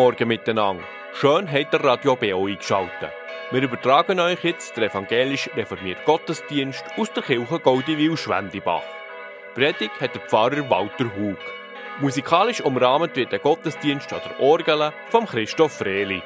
Morgen miteinander. Schön habt ihr Radio BO eingeschaltet. Wir übertragen euch jetzt den evangelisch reformierten Gottesdienst aus der Kirche Goldiwil-Schwendibach. Predigt hat der Pfarrer Walter Hug. Musikalisch umrahmt wird der Gottesdienst an der Orgel von Christoph Freli.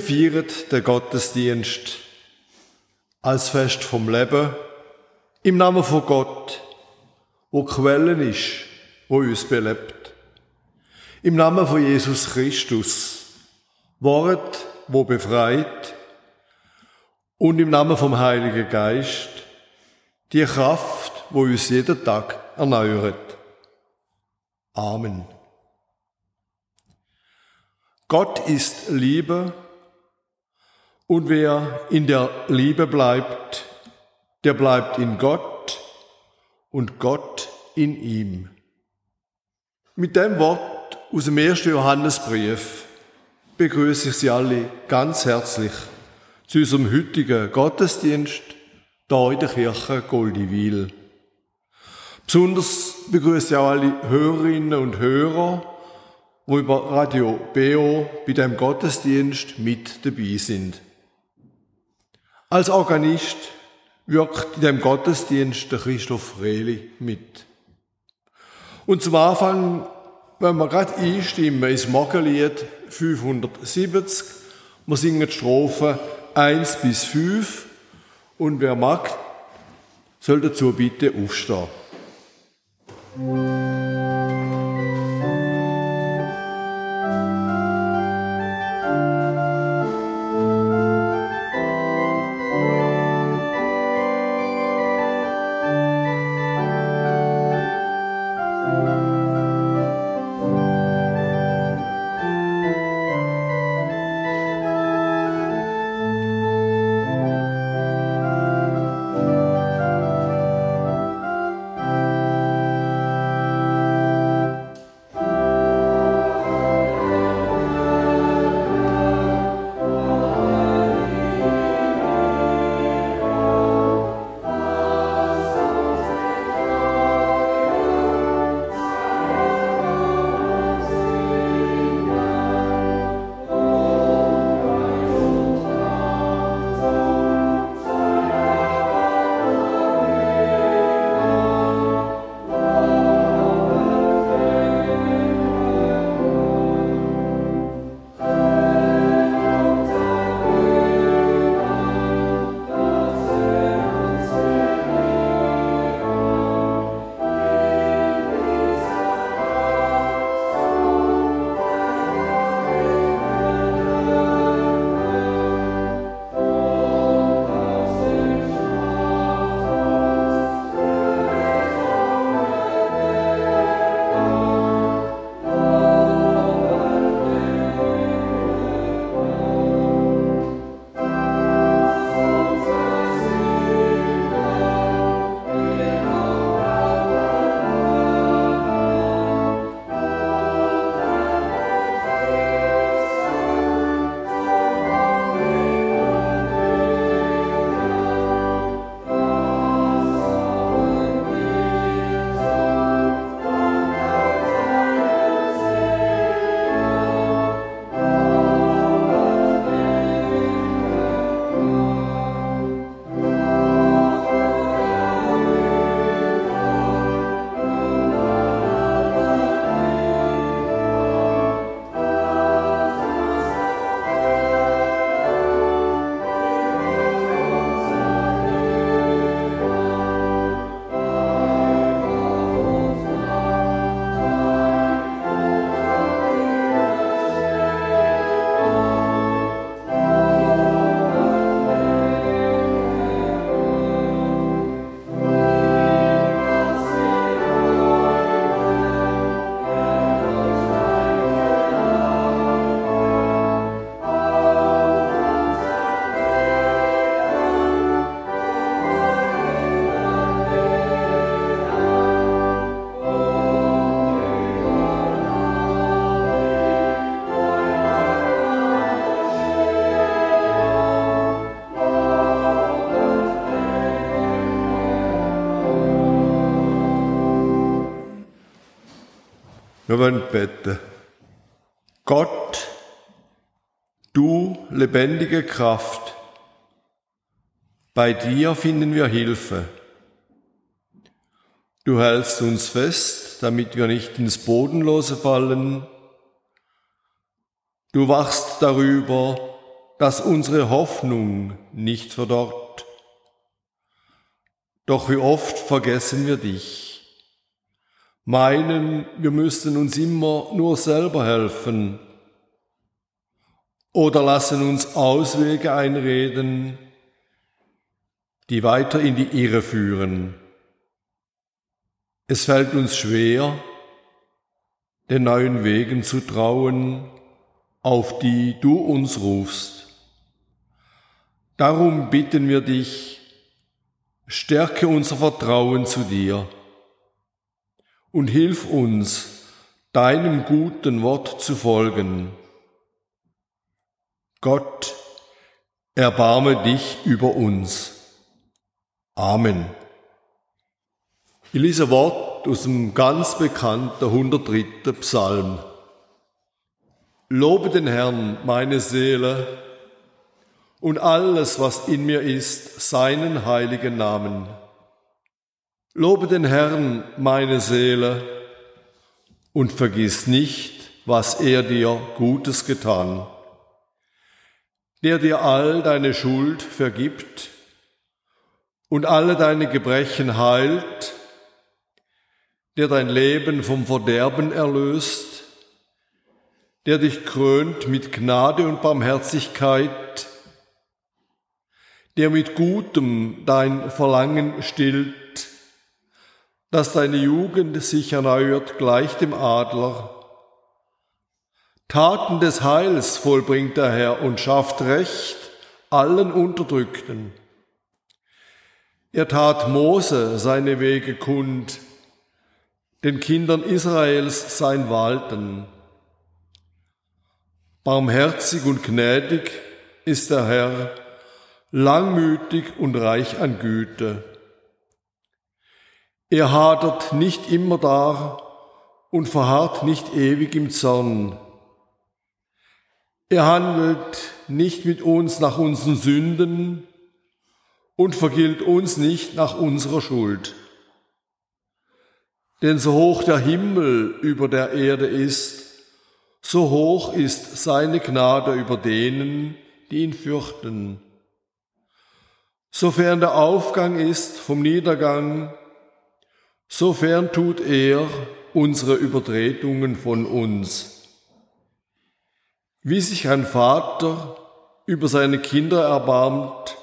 Wir feiern den Gottesdienst als Fest vom Leben im Namen von Gott, wo Quellen ist, wo uns belebt. Im Namen von Jesus Christus, Wort, wo befreit, und im Namen vom Heiligen Geist, die Kraft, wo uns jeden Tag erneuert. Amen. Gott ist Liebe und wer in der Liebe bleibt, der bleibt in Gott und Gott in ihm. Mit dem Wort aus dem ersten Johannesbrief begrüße ich Sie alle ganz herzlich zu unserem heutigen Gottesdienst hier in der Kirche Goldiwil. Besonders begrüße ich auch alle Hörerinnen und Hörer, wo über Radio BO bei dem Gottesdienst mit dabei sind. Als Organist wirkt in dem Gottesdienst der Christoph Freli mit. Und zum Anfang, wenn wir gerade einstimmen ins Morgenlied 570, wir singen die Strophen 1 bis 5 und wer mag, soll dazu bitte aufstehen. Wir wollen beten. Gott, du lebendige Kraft, bei dir finden wir Hilfe. Du hältst uns fest, damit wir nicht ins Bodenlose fallen. Du wachst darüber, dass unsere Hoffnung nicht verdorrt. Doch wie oft vergessen wir dich meinen, wir müssten uns immer nur selber helfen oder lassen uns Auswege einreden, die weiter in die Irre führen. Es fällt uns schwer, den neuen Wegen zu trauen, auf die du uns rufst. Darum bitten wir dich, stärke unser Vertrauen zu dir und hilf uns, deinem guten Wort zu folgen. Gott, erbarme dich über uns. Amen. Ich lese Wort aus dem ganz bekannten 103. Psalm. Lobe den Herrn, meine Seele, und alles, was in mir ist, seinen heiligen Namen. Lobe den Herrn, meine Seele, und vergiss nicht, was er dir Gutes getan, der dir all deine Schuld vergibt und alle deine Gebrechen heilt, der dein Leben vom Verderben erlöst, der dich krönt mit Gnade und Barmherzigkeit, der mit Gutem dein Verlangen stillt, dass deine Jugend sich erneuert gleich dem Adler. Taten des Heils vollbringt der Herr und schafft Recht allen Unterdrückten. Er tat Mose seine Wege kund, den Kindern Israels sein Walten. Barmherzig und gnädig ist der Herr, langmütig und reich an Güte. Er hadert nicht immer da und verharrt nicht ewig im Zorn. Er handelt nicht mit uns nach unseren Sünden und vergilt uns nicht nach unserer Schuld. Denn so hoch der Himmel über der Erde ist, so hoch ist seine Gnade über denen, die ihn fürchten. Sofern der Aufgang ist vom Niedergang, Sofern tut er unsere Übertretungen von uns. Wie sich ein Vater über seine Kinder erbarmt,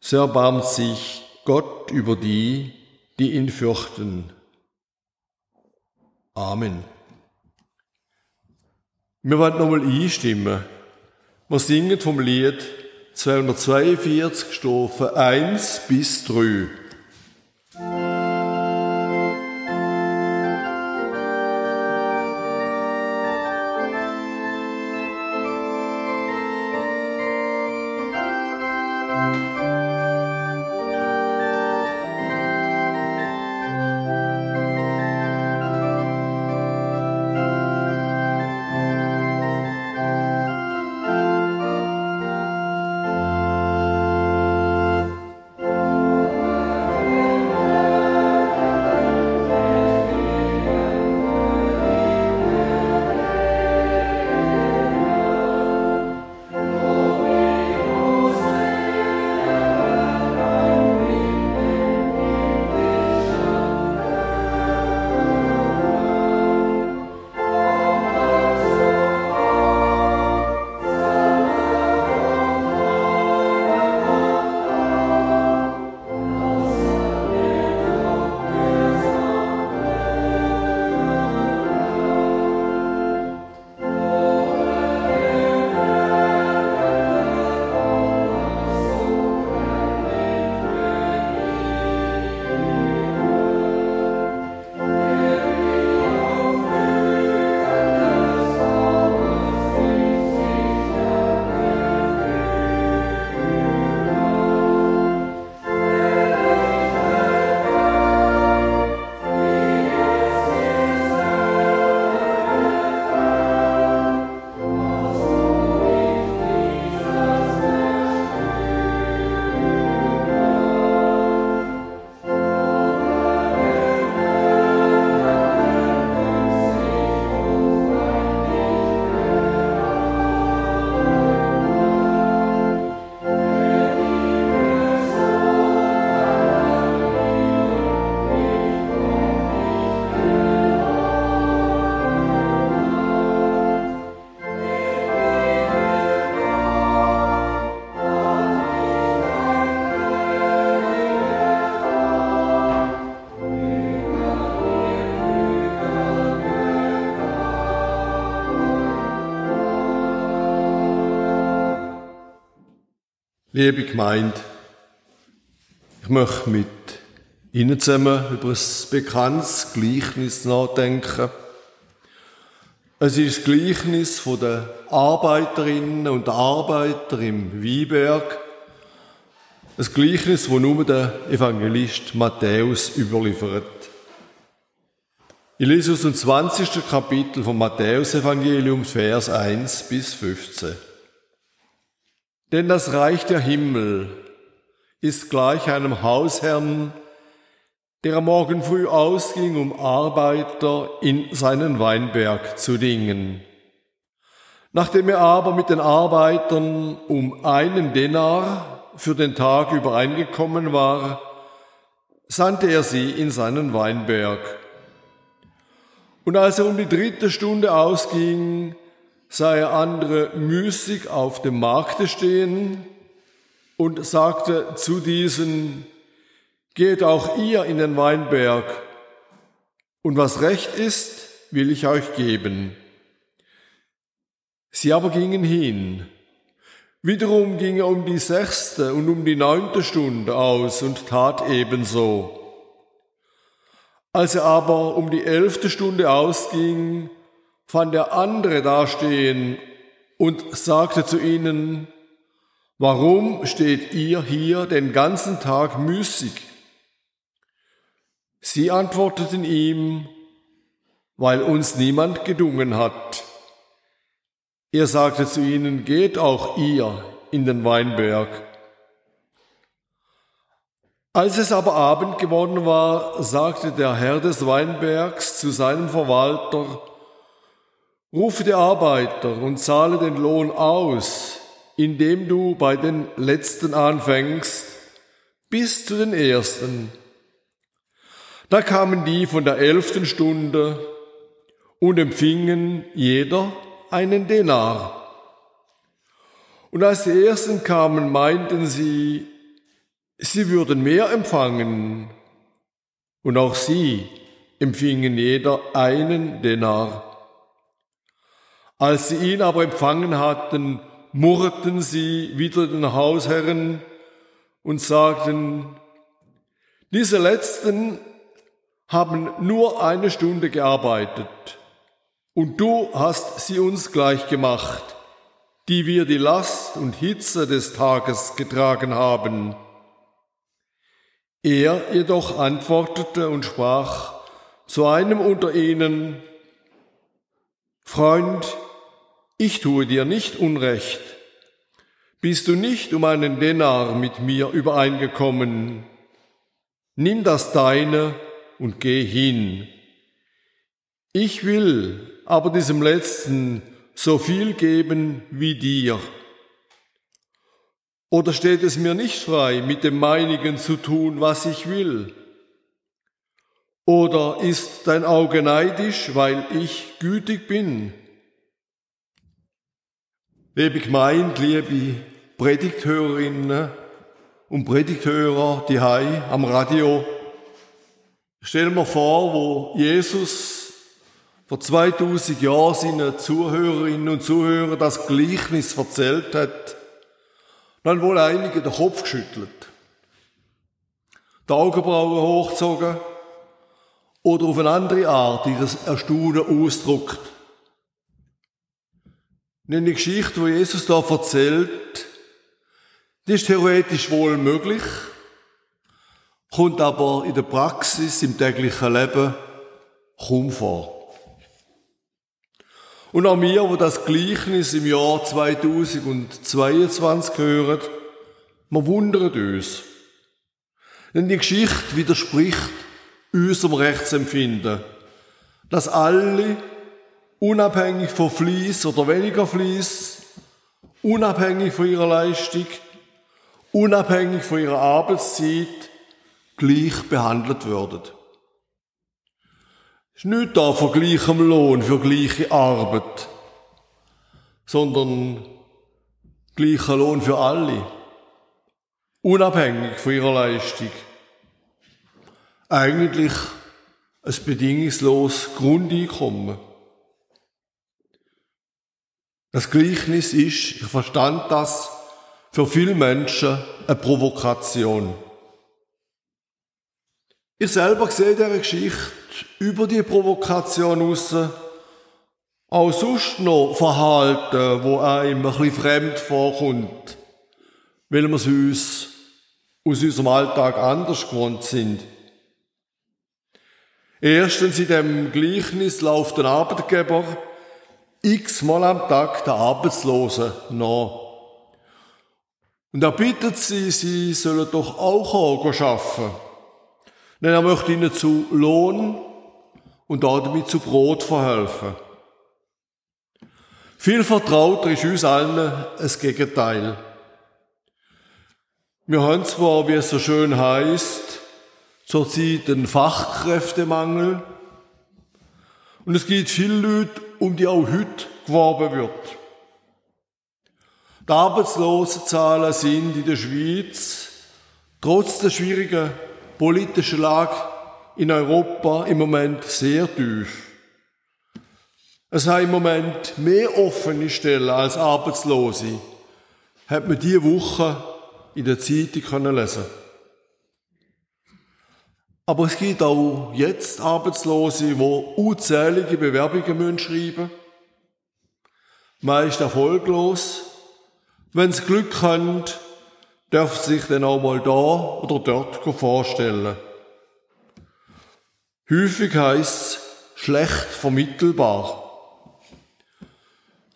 so erbarmt sich Gott über die, die ihn fürchten. Amen. Wir wollen nochmal einstimmen. Wir singen vom Lied 242 Strophe 1 bis 3. Liebe Gemeinde, ich möchte mit Ihnen zusammen über ein bekanntes Gleichnis nachdenken. Es ist das Gleichnis den Arbeiterinnen und Arbeiter im Wieberg. Ein Gleichnis, das nur der Evangelist Matthäus überliefert. Ich lese aus dem 20. Kapitel vom Matthäusevangelium, Vers 1 bis 15. Denn das Reich der Himmel ist gleich einem Hausherrn, der am Morgen früh ausging, um Arbeiter in seinen Weinberg zu dingen. Nachdem er aber mit den Arbeitern um einen Denar für den Tag übereingekommen war, sandte er sie in seinen Weinberg. Und als er um die dritte Stunde ausging, sah er andere müßig auf dem Markte stehen und sagte zu diesen, geht auch ihr in den Weinberg, und was recht ist, will ich euch geben. Sie aber gingen hin. Wiederum ging er um die sechste und um die neunte Stunde aus und tat ebenso. Als er aber um die elfte Stunde ausging, fand er andere dastehen und sagte zu ihnen, Warum steht ihr hier den ganzen Tag müßig? Sie antworteten ihm, weil uns niemand gedungen hat. Er sagte zu ihnen, geht auch ihr in den Weinberg. Als es aber Abend geworden war, sagte der Herr des Weinbergs zu seinem Verwalter, Rufe die Arbeiter und zahle den Lohn aus, indem du bei den Letzten anfängst, bis zu den Ersten. Da kamen die von der elften Stunde und empfingen jeder einen Denar. Und als die Ersten kamen, meinten sie, Sie würden mehr empfangen, und auch sie empfingen jeder einen Denar. Als sie ihn aber empfangen hatten, murrten sie wieder den Hausherren und sagten, diese letzten haben nur eine Stunde gearbeitet und du hast sie uns gleich gemacht, die wir die Last und Hitze des Tages getragen haben. Er jedoch antwortete und sprach zu einem unter ihnen, Freund, ich tue dir nicht Unrecht. Bist du nicht um einen Denar mit mir übereingekommen? Nimm das deine und geh hin. Ich will aber diesem Letzten so viel geben wie dir. Oder steht es mir nicht frei, mit dem meinigen zu tun, was ich will? Oder ist dein Auge neidisch, weil ich gütig bin? Liebe Gemeinde, liebe Predigthörerinnen und Predigthörer, die Hai am Radio, stell mir vor, wo Jesus vor 2000 Jahren seinen Zuhörerinnen und Zuhörern das Gleichnis erzählt hat, dann wohl einige den Kopf geschüttelt, die Augenbrauen hochgezogen oder auf eine andere Art ihres Erstaunen ausdruckt. Eine Geschichte, die Jesus da erzählt, die ist theoretisch wohl möglich, kommt aber in der Praxis, im täglichen Leben kaum vor. Und auch wir, wo das Gleichnis im Jahr 2022 hören, wir wundern uns. Denn die Geschichte widerspricht unserem Rechtsempfinden, dass alle, unabhängig von Fließ oder weniger Fließ, unabhängig von ihrer Leistung, unabhängig von ihrer Arbeitszeit, gleich behandelt würden. Es ist nicht da von gleichem Lohn für gleiche Arbeit, sondern gleicher Lohn für alle, unabhängig von ihrer Leistung. Eigentlich ein bedingungsloses Grundeinkommen. Das Gleichnis ist, ich verstand das, für viele Menschen eine Provokation. Ich selber sehe diese Geschichte über die Provokation raus, auch sonst noch Verhalten, wo einem ein fremd vorkommt, weil wir es uns aus unserem Alltag anders gewohnt sind. Erstens in dem Gleichnis läuft ein Arbeitgeber x-mal am Tag der Arbeitslosen nach. Und er bittet sie, sie sollen doch auch arbeiten. Denn er möchte ihnen zu Lohn und damit zu Brot verhelfen. Viel vertrauter ist uns allen das Gegenteil. Wir haben zwar, wie es so schön heißt, zurzeit einen Fachkräftemangel. Und es gibt viele Leute, um die auch heute geworben wird. Die Arbeitslosenzahlen sind in der Schweiz trotz der schwierigen politischen Lage in Europa im Moment sehr tief. Es haben im Moment mehr offene Stellen als Arbeitslose. Hat man diese Woche in der Zeitung können lesen. Aber es gibt auch jetzt Arbeitslose, die unzählige Bewerbungen schreiben müssen. Meist erfolglos. Wenn sie Glück haben, dürfen sie sich dann auch mal da oder dort vorstellen. Häufig heisst es schlecht vermittelbar.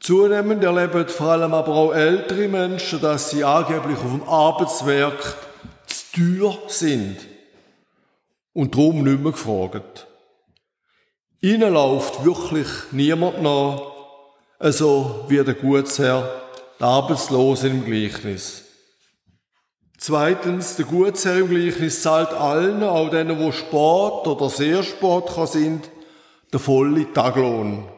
Zunehmend erleben vor allem aber auch ältere Menschen, dass sie angeblich auf dem Arbeitswerk zu teuer sind und darum nicht mehr gefragt. Ihnen läuft wirklich niemand nach, also wie der Gutsherr, der Arbeitslose im Gleichnis. Zweitens, der Gutsherr im Gleichnis zahlt allen, auch denen, wo Sport oder sehr Sport sind, den vollen Taglohn.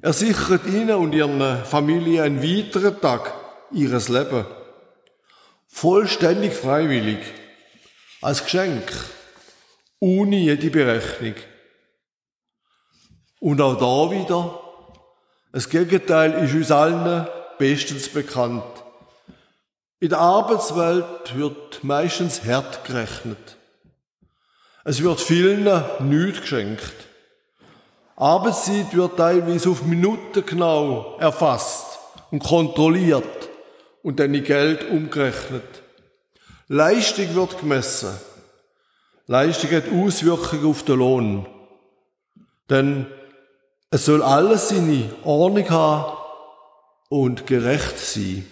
Er sichert ihnen und ihren Familie einen weiteren Tag ihres Lebens. Vollständig freiwillig. Als Geschenk. Ohne jede Berechnung. Und auch da wieder, das Gegenteil ist uns allen bestens bekannt. In der Arbeitswelt wird meistens hart gerechnet. Es wird vielen nichts geschenkt. Arbeitszeit wird teilweise auf Minuten genau erfasst und kontrolliert und dann in Geld umgerechnet. Leistung wird gemessen. Leistung hat Auswirkungen auf den Lohn. Denn es soll alles seine Ordnung haben und gerecht sein.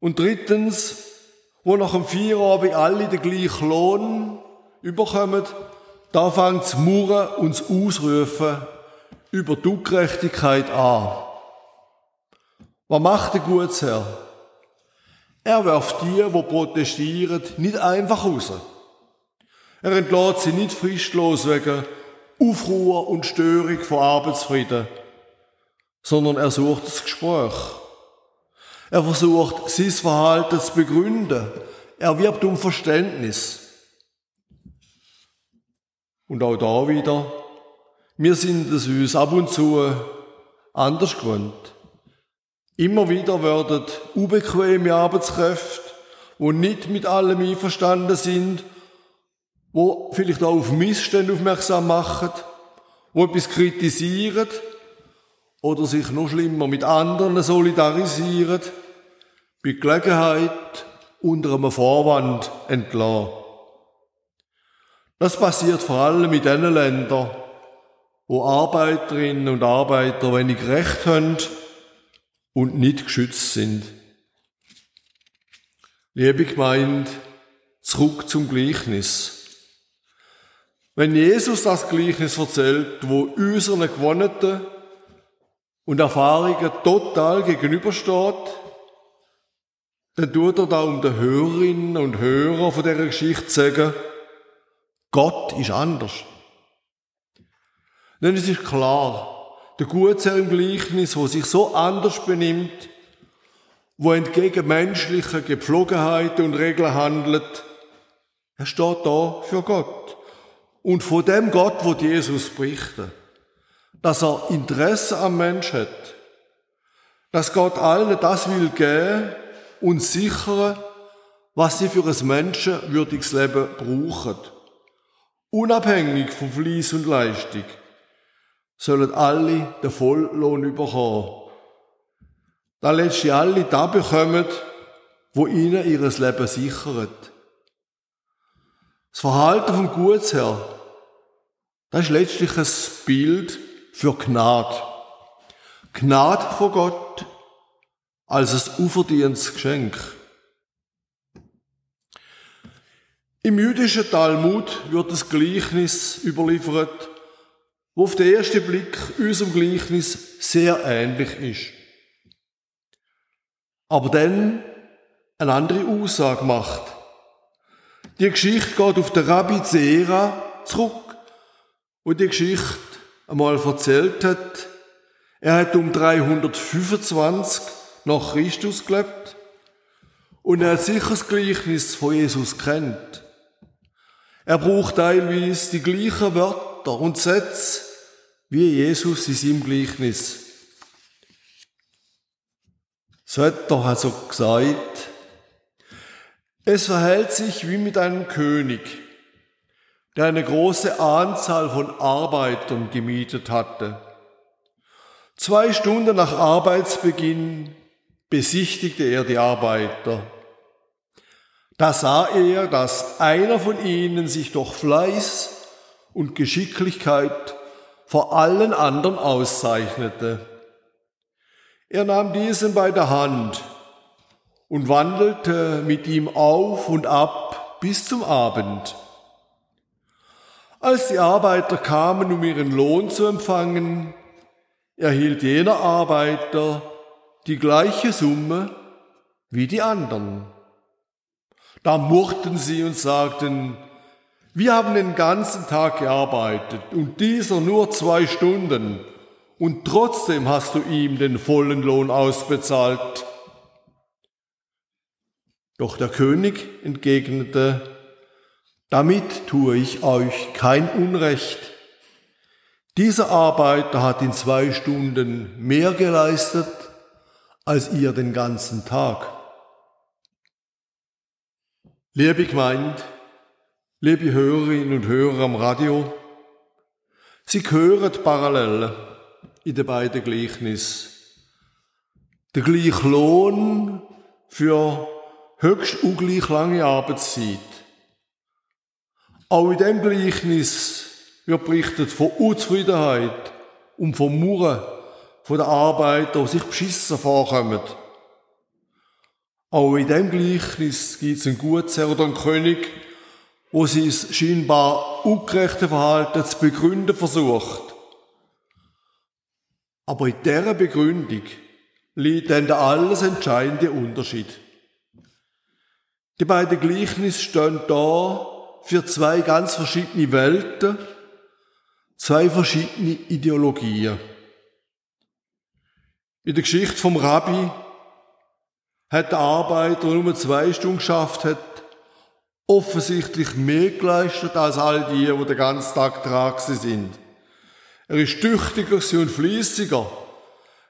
Und drittens, wo nach dem Feierabend alle den gleichen Lohn überkommen, da fängt das Murren und das Ausrufen über die Ungerechtigkeit an. Was macht der Gutsherr? Er wirft die, die protestieren, nicht einfach raus. Er entlädt sie nicht fristlos wegen Aufruhr und Störung von Arbeitsfrieden, sondern er sucht das Gespräch. Er versucht, sein Verhalten zu begründen. Er wirbt um Verständnis. Und auch da wieder, wir sind es uns ab und zu anders gewöhnt. Immer wieder werden unbequeme Arbeitskräfte, die nicht mit allem einverstanden sind, wo vielleicht auch auf Missstände aufmerksam machen, wo etwas kritisieren oder sich noch schlimmer mit anderen solidarisieren, bei Gelegenheit unter einem Vorwand entlassen. Das passiert vor allem in den Ländern, wo Arbeiterinnen und Arbeiter wenig Recht haben und nicht geschützt sind. Liebe Gemeinde, zurück zum Gleichnis. Wenn Jesus das Gleichnis erzählt, wo unseren Gewonnenen und Erfahrungen total gegenübersteht, dann tut er da um den Hörerinnen und Hörer von dieser Geschichte sagen, Gott ist anders. Denn es ist klar, der Gutsherr im Gleichnis, wo sich so anders benimmt, wo entgegen menschlichen Gepflogenheiten und Regeln handelt, er steht da für Gott. Und von dem Gott, wo Jesus berichtet, dass er Interesse am Mensch hat, dass Gott allen das will geben und sichern, was sie für ein menschenwürdiges Leben brauchen. Unabhängig von Fleiß und Leistung sollen alle den Volllohn überkommen. Da letztlich alle da bekommen, wo ihnen ihres Leben sichert. Das Verhalten vom Gutsherr, das ist letztlich ein Bild für Gnade. Gnade von Gott als ein unverdientes Geschenk. Im jüdischen Talmud wird das Gleichnis überliefert, wo auf den ersten Blick unserem Gleichnis sehr ähnlich ist. Aber dann eine andere Aussage macht. Die Geschichte geht auf den Rabbi Zera zurück, wo die Geschichte einmal erzählt hat, er hat um 325 nach Christus gelebt und er hat sicher das Gleichnis von Jesus kennt. Er braucht teilweise die gleichen Wörter und Sätze wie Jesus in seinem Gleichnis. So hat also gesagt, es verhält sich wie mit einem König, der eine große Anzahl von Arbeitern gemietet hatte. Zwei Stunden nach Arbeitsbeginn besichtigte er die Arbeiter. Da sah er, dass einer von ihnen sich durch Fleiß und Geschicklichkeit vor allen anderen auszeichnete. Er nahm diesen bei der Hand und wandelte mit ihm auf und ab bis zum Abend. Als die Arbeiter kamen, um ihren Lohn zu empfangen, erhielt jener Arbeiter die gleiche Summe wie die anderen. Da murrten sie und sagten, wir haben den ganzen Tag gearbeitet und dieser nur zwei Stunden und trotzdem hast du ihm den vollen Lohn ausbezahlt. Doch der König entgegnete, damit tue ich euch kein Unrecht. Dieser Arbeiter hat in zwei Stunden mehr geleistet als ihr den ganzen Tag. Liebe Gemeinde, liebe Hörerinnen und Hörer am Radio, Sie hören parallel in den beiden Gleichnissen. Der gleiche Lohn für höchst ungleich lange Arbeitszeit. Auch in dem Gleichnis wird berichtet von Unzufriedenheit und vom Murren von den Arbeitern, die sich beschissen vorkommen. Auch in dem Gleichnis gibt es einen Gutsherr oder einen König, wo sein scheinbar ungerechte Verhalten zu begründen versucht. Aber in dieser Begründung liegt dann der alles entscheidende Unterschied. Die beiden Gleichnisse stehen da für zwei ganz verschiedene Welten, zwei verschiedene Ideologien. In der Geschichte vom Rabbi hat der Arbeiter, nur zwei Stunden geschafft hat, offensichtlich mehr geleistet als all die, die den ganzen Tag dran sind. Er ist tüchtiger und fließiger,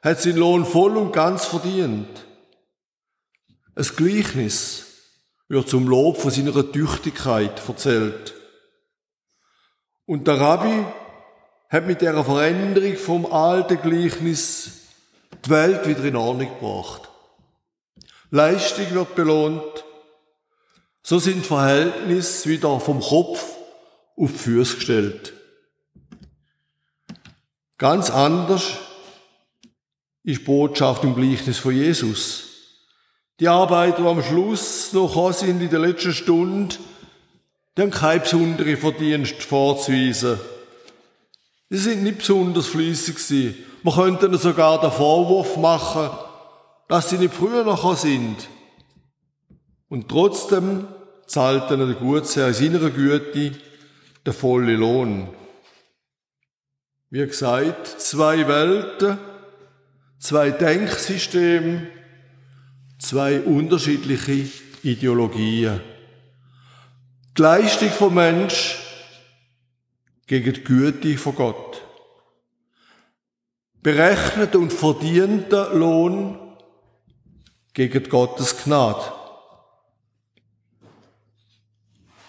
hat seinen Lohn voll und ganz verdient. Ein Gleichnis wird zum Lob von seiner Tüchtigkeit erzählt. Und der Rabbi hat mit der Veränderung vom alten Gleichnis die Welt wieder in Ordnung gebracht. Leistung wird belohnt. So sind Verhältnisse wieder vom Kopf auf die Füße gestellt. Ganz anders ist Botschaft im Gleichnis von Jesus. Die Arbeiter, die am Schluss noch sind in der letzten Stunde, die haben keine besondere Verdienst vorzuweisen. Sie sind nicht besonders fließig gewesen. Man könnte ihnen sogar den Vorwurf machen, dass sie nicht früher noch sind. Und trotzdem zahlt ihnen der Gutsherr in seiner Güte den vollen Lohn. Wie gesagt, zwei Welten, zwei Denksysteme, zwei unterschiedliche Ideologien. Die Leistung vom Mensch gegen die Güte von Gott. berechneten und verdienten Lohn gegen Gottes Gnade.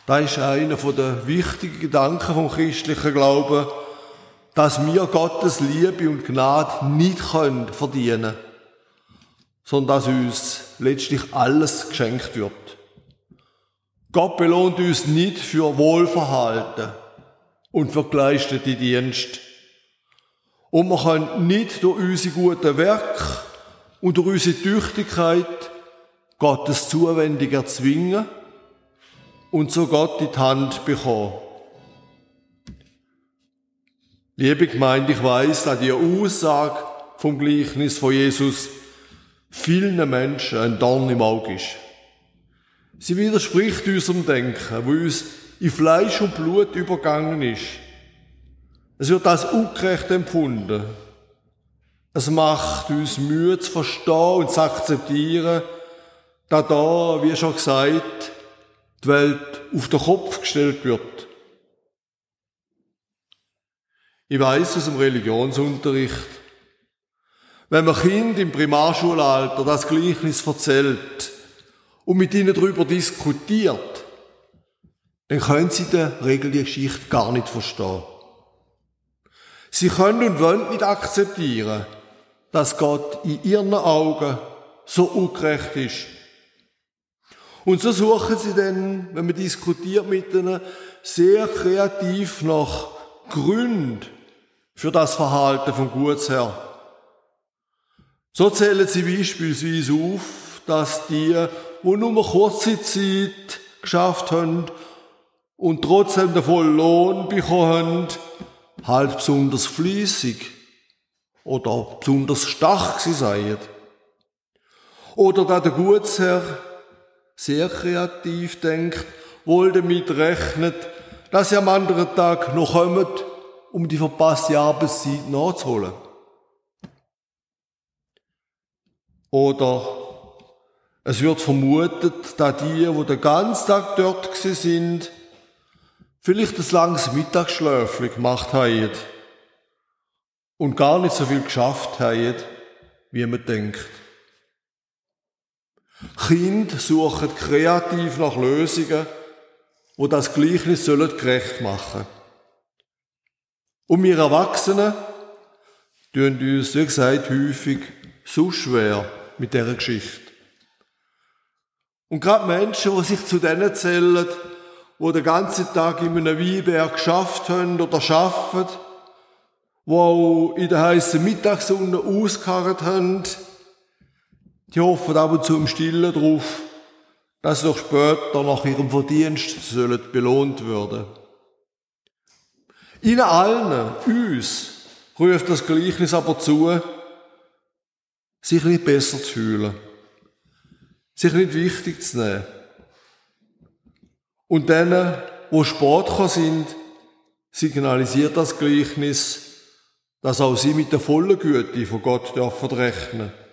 Das ist einer der wichtigen Gedanken vom christlichen Glauben, dass wir Gottes Liebe und Gnade nicht können verdienen, sondern dass uns letztlich alles geschenkt wird. Gott belohnt uns nicht für Wohlverhalten und für geleistete Dienst. Und wir können nicht durch unsere guten Werke und durch unsere Tüchtigkeit Gottes Zuwendung erzwingen und so Gott in die Hand bekommen. Liebe Gemeinde, ich weiss, dass die Aussage vom Gleichnis von Jesus vielen Menschen ein Dorn im Auge ist. Sie widerspricht unserem Denken, wo uns in Fleisch und Blut übergangen ist. Es wird als ungerecht empfunden. Es macht uns Mühe zu verstehen und zu akzeptieren, dass da, wie schon gesagt, die Welt auf den Kopf gestellt wird. Ich weiß aus dem Religionsunterricht, wenn man Kind im Primarschulalter das Gleichnis erzählt und mit ihnen darüber diskutiert, dann können sie der Regel die Geschichte gar nicht verstehen. Sie können und wollen nicht akzeptieren, dass Gott in ihren Augen so ungerecht ist. Und so suchen sie dann, wenn man diskutiert mit ihnen, sehr kreativ nach Gründen für das Verhalten vom Gutsherr. So zählen sie beispielsweise auf, dass die, wo nur kurze Zeit geschafft haben und trotzdem den vollen Lohn bekommen haben, halt besonders fließig oder besonders stark sie seien. Oder da der Gutsherr sehr kreativ denkt, wohl damit rechnet, dass er am anderen Tag noch kommt, um die verpasste Arbeitszeit nachzuholen. Oder es wird vermutet, dass die, wo den ganzen Tag dort sind, vielleicht ein langes Mittagsschläfchen gemacht haben und gar nicht so viel geschafft haben, wie man denkt. Kinder suchen kreativ nach Lösungen, wo das Gleichnis sollen gerecht machen. Und wir Erwachsenen tun uns, wie gesagt, häufig so schwer mit dieser Geschichte. Und gerade Menschen, die sich zu denen zählen, die den ganzen Tag in einem Weinberg geschafft haben oder schaffen, die auch in der heißen Mittagssonne ausgeharrt haben, die hoffen ab und zu im Stillen darauf, dass sie doch später nach ihrem Verdienst sollen belohnt werden. Ihnen allen, uns, ruft das Gleichnis aber zu, sich nicht besser zu fühlen, sich nicht wichtig zu nehmen, und denen, wo spät sind, signalisiert das Gleichnis, dass auch sie mit der vollen Güte von Gott dürfen rechnen.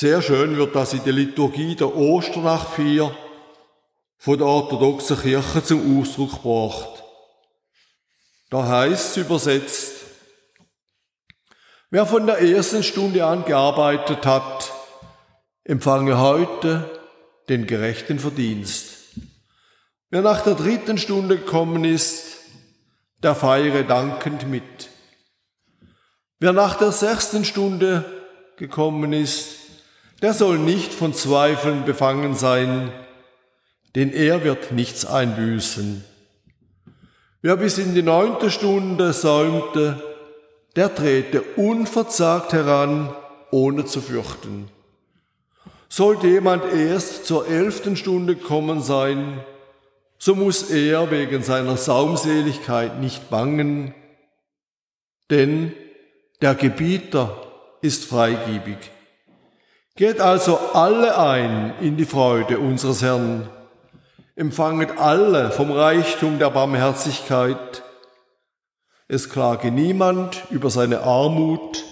Sehr schön wird das in der Liturgie der Osternacht 4 von der orthodoxen Kirche zum Ausdruck gebracht. Da heißt es übersetzt, wer von der ersten Stunde an gearbeitet hat, empfange heute den gerechten Verdienst. Wer nach der dritten Stunde gekommen ist, der feiere dankend mit. Wer nach der sechsten Stunde gekommen ist, der soll nicht von Zweifeln befangen sein, denn er wird nichts einbüßen. Wer bis in die neunte Stunde säumte, der trete unverzagt heran, ohne zu fürchten. Sollte jemand erst zur elften Stunde kommen sein, so muss er wegen seiner Saumseligkeit nicht bangen, denn der Gebieter ist freigebig. Geht also alle ein in die Freude unseres Herrn, empfanget alle vom Reichtum der Barmherzigkeit. Es klage niemand über seine Armut,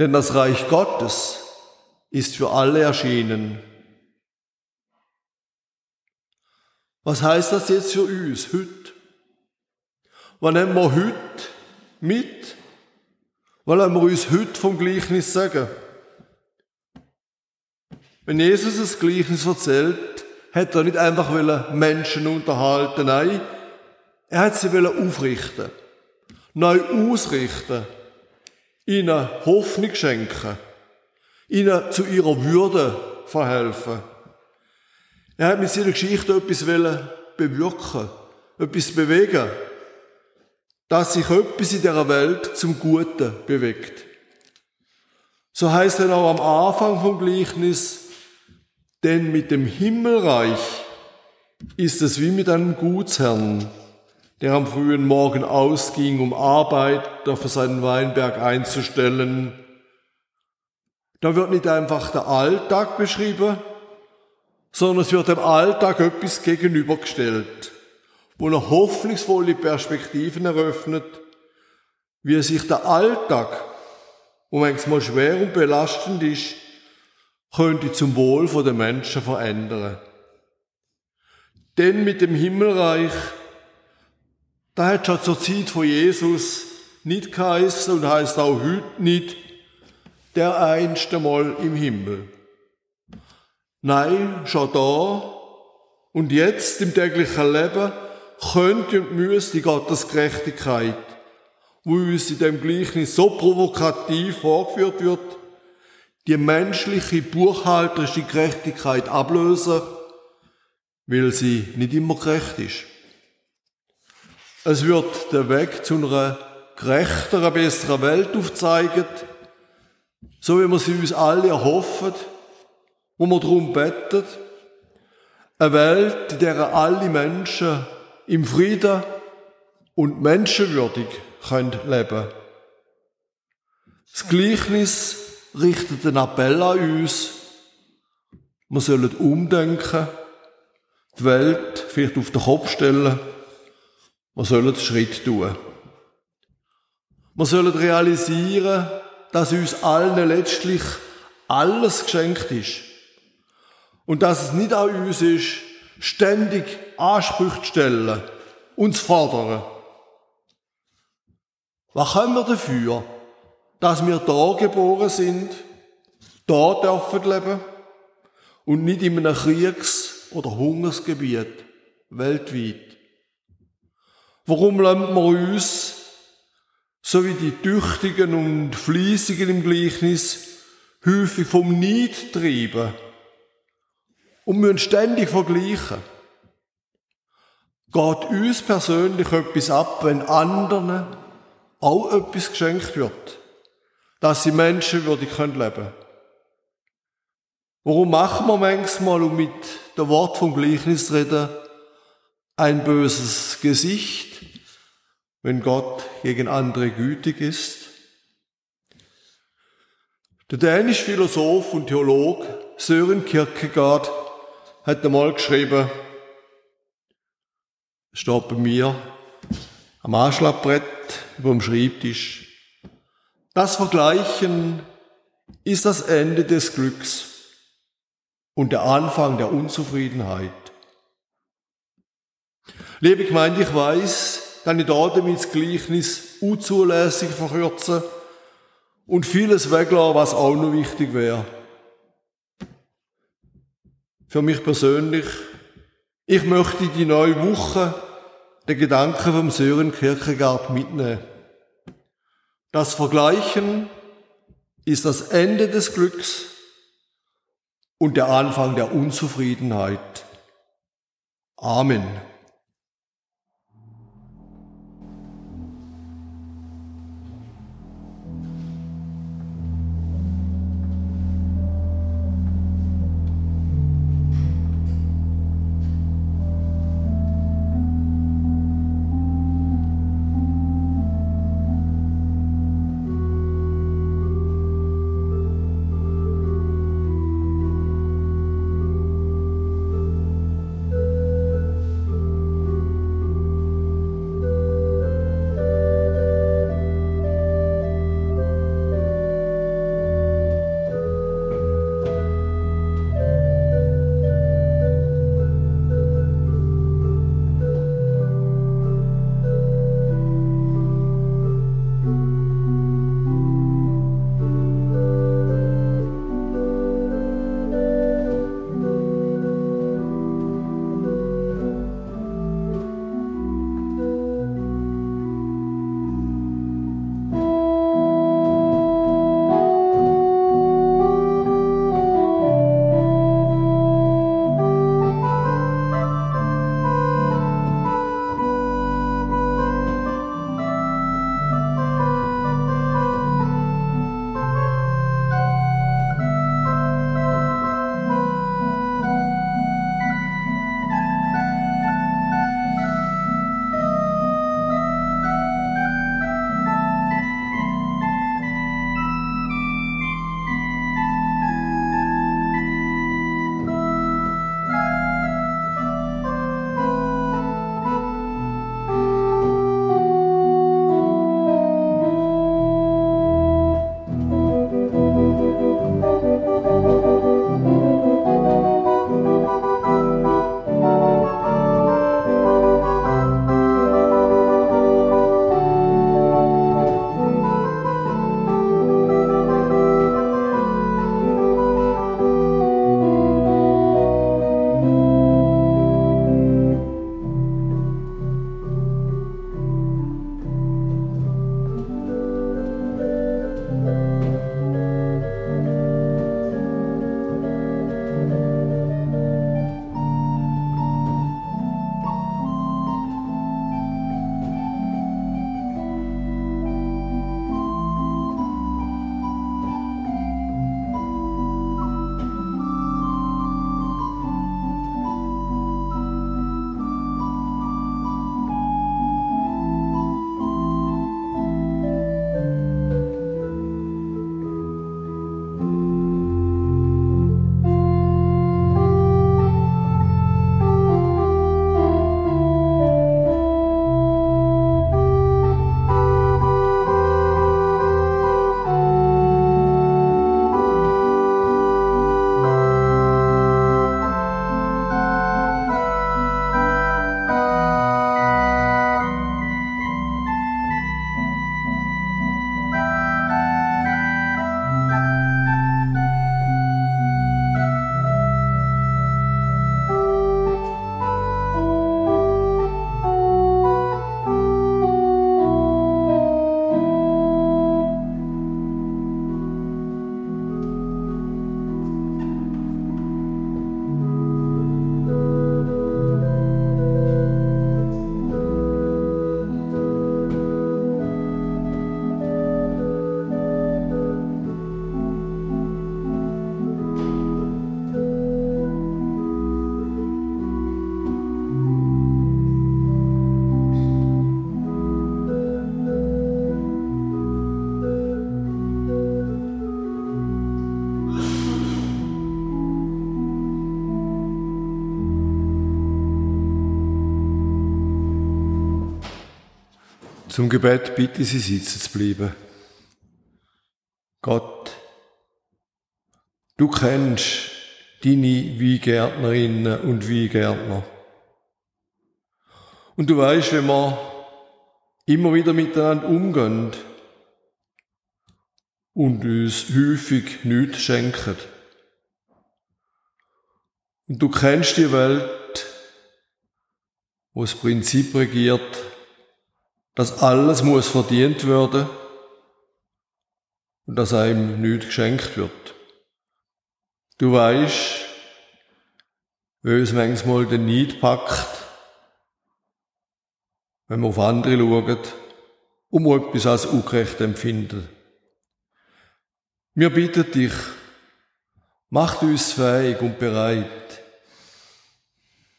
denn das Reich Gottes ist für alle erschienen. Was heißt das jetzt für uns heute? Was nehmen wir heute mit? Wollen wir uns heute vom Gleichnis sagen? Wenn Jesus das Gleichnis erzählt, hat er nicht einfach Menschen unterhalten, nein, er hat sie aufrichten, neu ausrichten, ihnen Hoffnung schenken, ihnen zu ihrer Würde verhelfen. Er hat mit seiner Geschichte etwas bewirken, etwas bewegen, dass sich etwas in dieser Welt zum Guten bewegt. So heißt er auch am Anfang vom Gleichnis, denn mit dem Himmelreich ist es wie mit einem Gutsherrn, der am frühen Morgen ausging, um Arbeiter für seinen Weinberg einzustellen. Da wird nicht einfach der Alltag beschrieben, sondern es wird dem Alltag etwas gegenübergestellt, wo eine hoffnungsvolle Perspektiven eröffnet, wie sich der Alltag, wo manchmal schwer und belastend ist, könnte zum Wohl der Menschen verändern. Denn mit dem Himmelreich, da hat schon zur Zeit von Jesus nicht geheißen und heißt auch heute nicht, der einste Mal im Himmel. Nein, schon da und jetzt im täglichen Leben könnte und müsste Gottes Gerechtigkeit, wo uns in dem Gleichnis so provokativ vorgeführt wird, die menschliche buchhalterische Gerechtigkeit ablösen, weil sie nicht immer gerecht ist. Es wird der Weg zu einer gerechteren, besseren Welt aufzeigen, so wie wir sie uns alle erhoffen, wo wir darum beten. Eine Welt, in der alle Menschen im Frieden und menschenwürdig leben können. Das Gleichnis richtet einen Appell an uns. Wir sollen umdenken, die Welt vielleicht auf den Kopf stellen. Wir sollen einen Schritt tun. Wir sollen realisieren, dass uns allen letztlich alles geschenkt ist. Und dass es nicht an uns ist, ständig Ansprüche zu stellen, uns fordern. Was können wir dafür? Dass wir da geboren sind, da dürfen leben und nicht in einem Kriegs- oder Hungersgebiet weltweit. Warum lassen wir uns, so wie die Tüchtigen und Fleissigen im Gleichnis, häufig vom Neid treiben und müssen ständig vergleichen? Geht uns persönlich etwas ab, wenn anderen auch etwas geschenkt wird? Dass sie menschenwürdig leben können. Warum machen wir manchmal, um mit dem Wort vom Gleichnis reden, ein böses Gesicht, wenn Gott gegen andere gütig ist? Der dänische Philosoph und Theolog Sören Kierkegaard hat einmal geschrieben, steht bei mir am Anschlagbrett über dem Schreibtisch, das Vergleichen ist das Ende des Glücks und der Anfang der Unzufriedenheit. Liebe Gemeinde, ich weiß, dass ich da damit das Gleichnis unzulässig verkürze und vieles weglasse, was auch noch wichtig wäre. Für mich persönlich, ich möchte die neue Woche den Gedanken vom Sören Kierkegaard mitnehmen. Das Vergleichen ist das Ende des Glücks und der Anfang der Unzufriedenheit. Amen. Zum Gebet bitte Sie sitzen zu bleiben. Gott, du kennst deine Weingärtnerinnen und Weingärtner. Und du weißt, wenn wir immer wieder miteinander umgehen und uns häufig nichts schenken. Und du kennst die Welt, wo das Prinzip regiert, dass alles muss verdient werden und dass einem nichts geschenkt wird. Du weißt, wie uns manchmal den Neid packt, wenn wir auf andere schauen, um etwas als ungerecht empfinden. Wir bitten dich, macht uns fähig und bereit,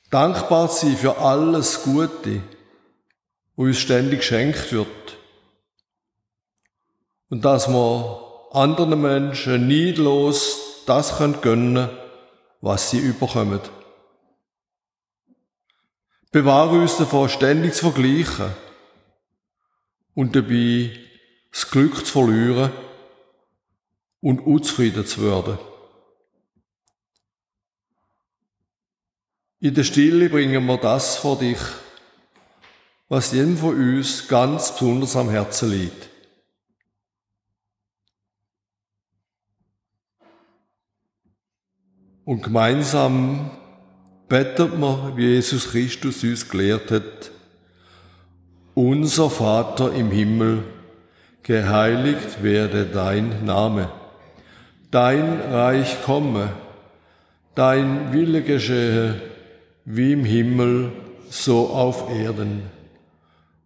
dankbar zu sein für alles Gute, was uns ständig geschenkt wird. Und dass wir anderen Menschen neidlos das gönnen können, was sie überkommen. Bewahre uns davor, ständig zu vergleichen und dabei das Glück zu verlieren und unzufrieden zu werden. In der Stille bringen wir das vor dich, was jedem von uns ganz besonders am Herzen liegt. Und gemeinsam betet man, wie Jesus Christus uns gelehrt hat, unser Vater im Himmel, geheiligt werde dein Name, dein Reich komme, dein Wille geschehe, wie im Himmel, so auf Erden.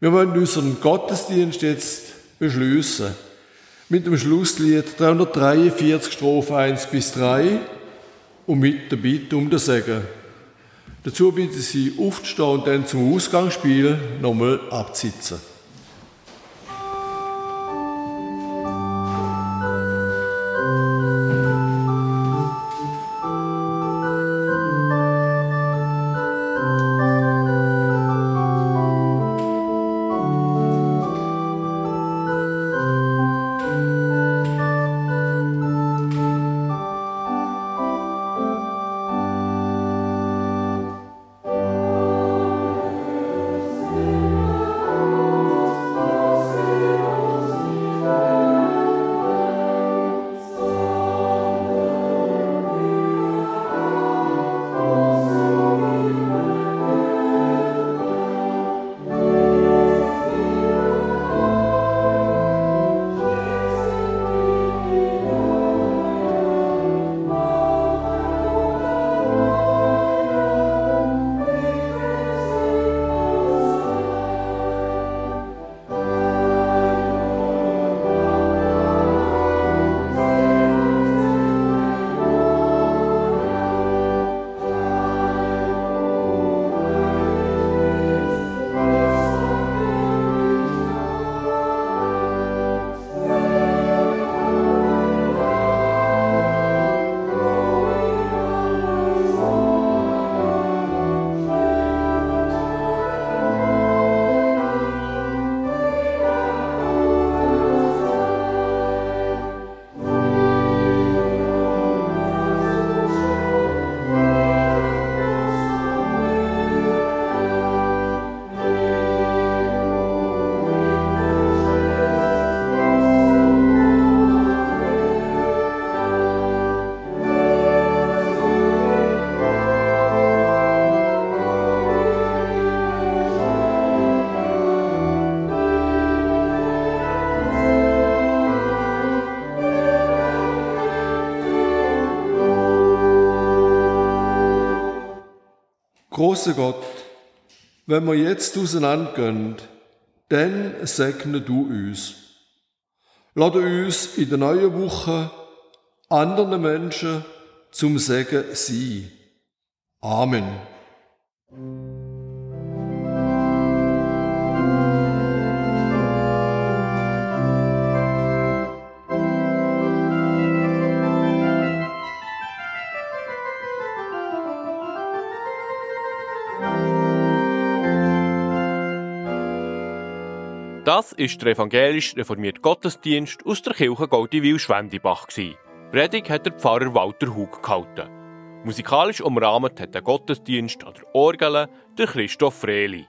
Wir wollen unseren Gottesdienst jetzt beschließen mit dem Schlusslied 343 Strophe 1 bis 3 und mit der Bitte um den Segen. Dazu bitte Sie aufzustehen und dann zum Ausgangsspiel nochmal abzusitzen. Großer Gott, wenn wir jetzt auseinandergehen, dann segne du uns. Lass uns in der neuen Woche anderen Menschen zum Segen sein. Amen. Das ist der evangelisch reformierte Gottesdienst aus der Kirche Goldiwil-Schwendibach. Predigt hat der Pfarrer Walter Hug gehalten. Musikalisch umrahmt hat der Gottesdienst an der Orgel der Christoph Freli.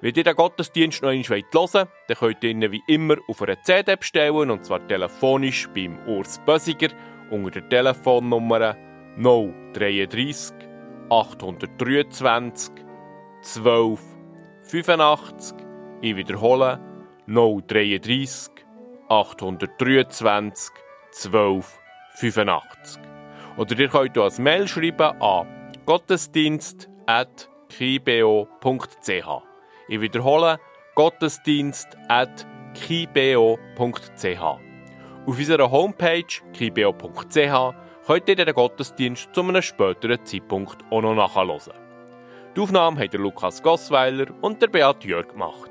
Wenn ihr den Gottesdienst noch einmal hören wollt, dann könnt ihr ihn wie immer auf einer CD bestellen, und zwar telefonisch beim Urs Bösiger unter der Telefonnummer 033 823 12 85. Ich wiederhole 033 823 12 85. Oder ihr könnt ein Mail schreiben an gottesdienst.kibo.ch. Ich wiederhole gottesdienst.kibo.ch. Auf unserer Homepage kibo.ch könnt ihr den Gottesdienst zu einem späteren Zeitpunkt auch noch nachhören. Die Aufnahme der Lukas Gossweiler und der Beat Jörg gemacht.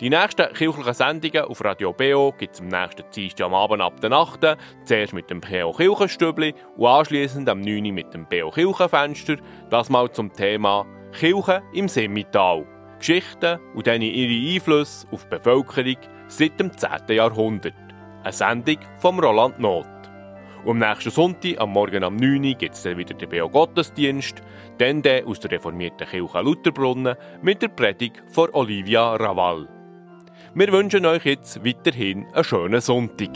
Die nächsten kirchlichen Sendungen auf Radio BO gibt es am nächsten Dienstag am Abend ab der 8. Zuerst mit dem BO Kirchenstübli und anschließend am 9. mit dem BO Kirchenfenster. Das mal zum Thema Kirche im Semmital. Geschichten und dann ihre Einflüsse auf die Bevölkerung seit dem 10. Jahrhundert. Eine Sendung von Roland Not. Und am nächsten Sonntag, am Morgen am 9. Uhr, gibt es dann wieder den BO-Gottesdienst, dann der aus der reformierten Kirche Lutherbrunnen mit der Predigt von Olivia Raval. Wir wünschen euch jetzt weiterhin einen schönen Sonntag.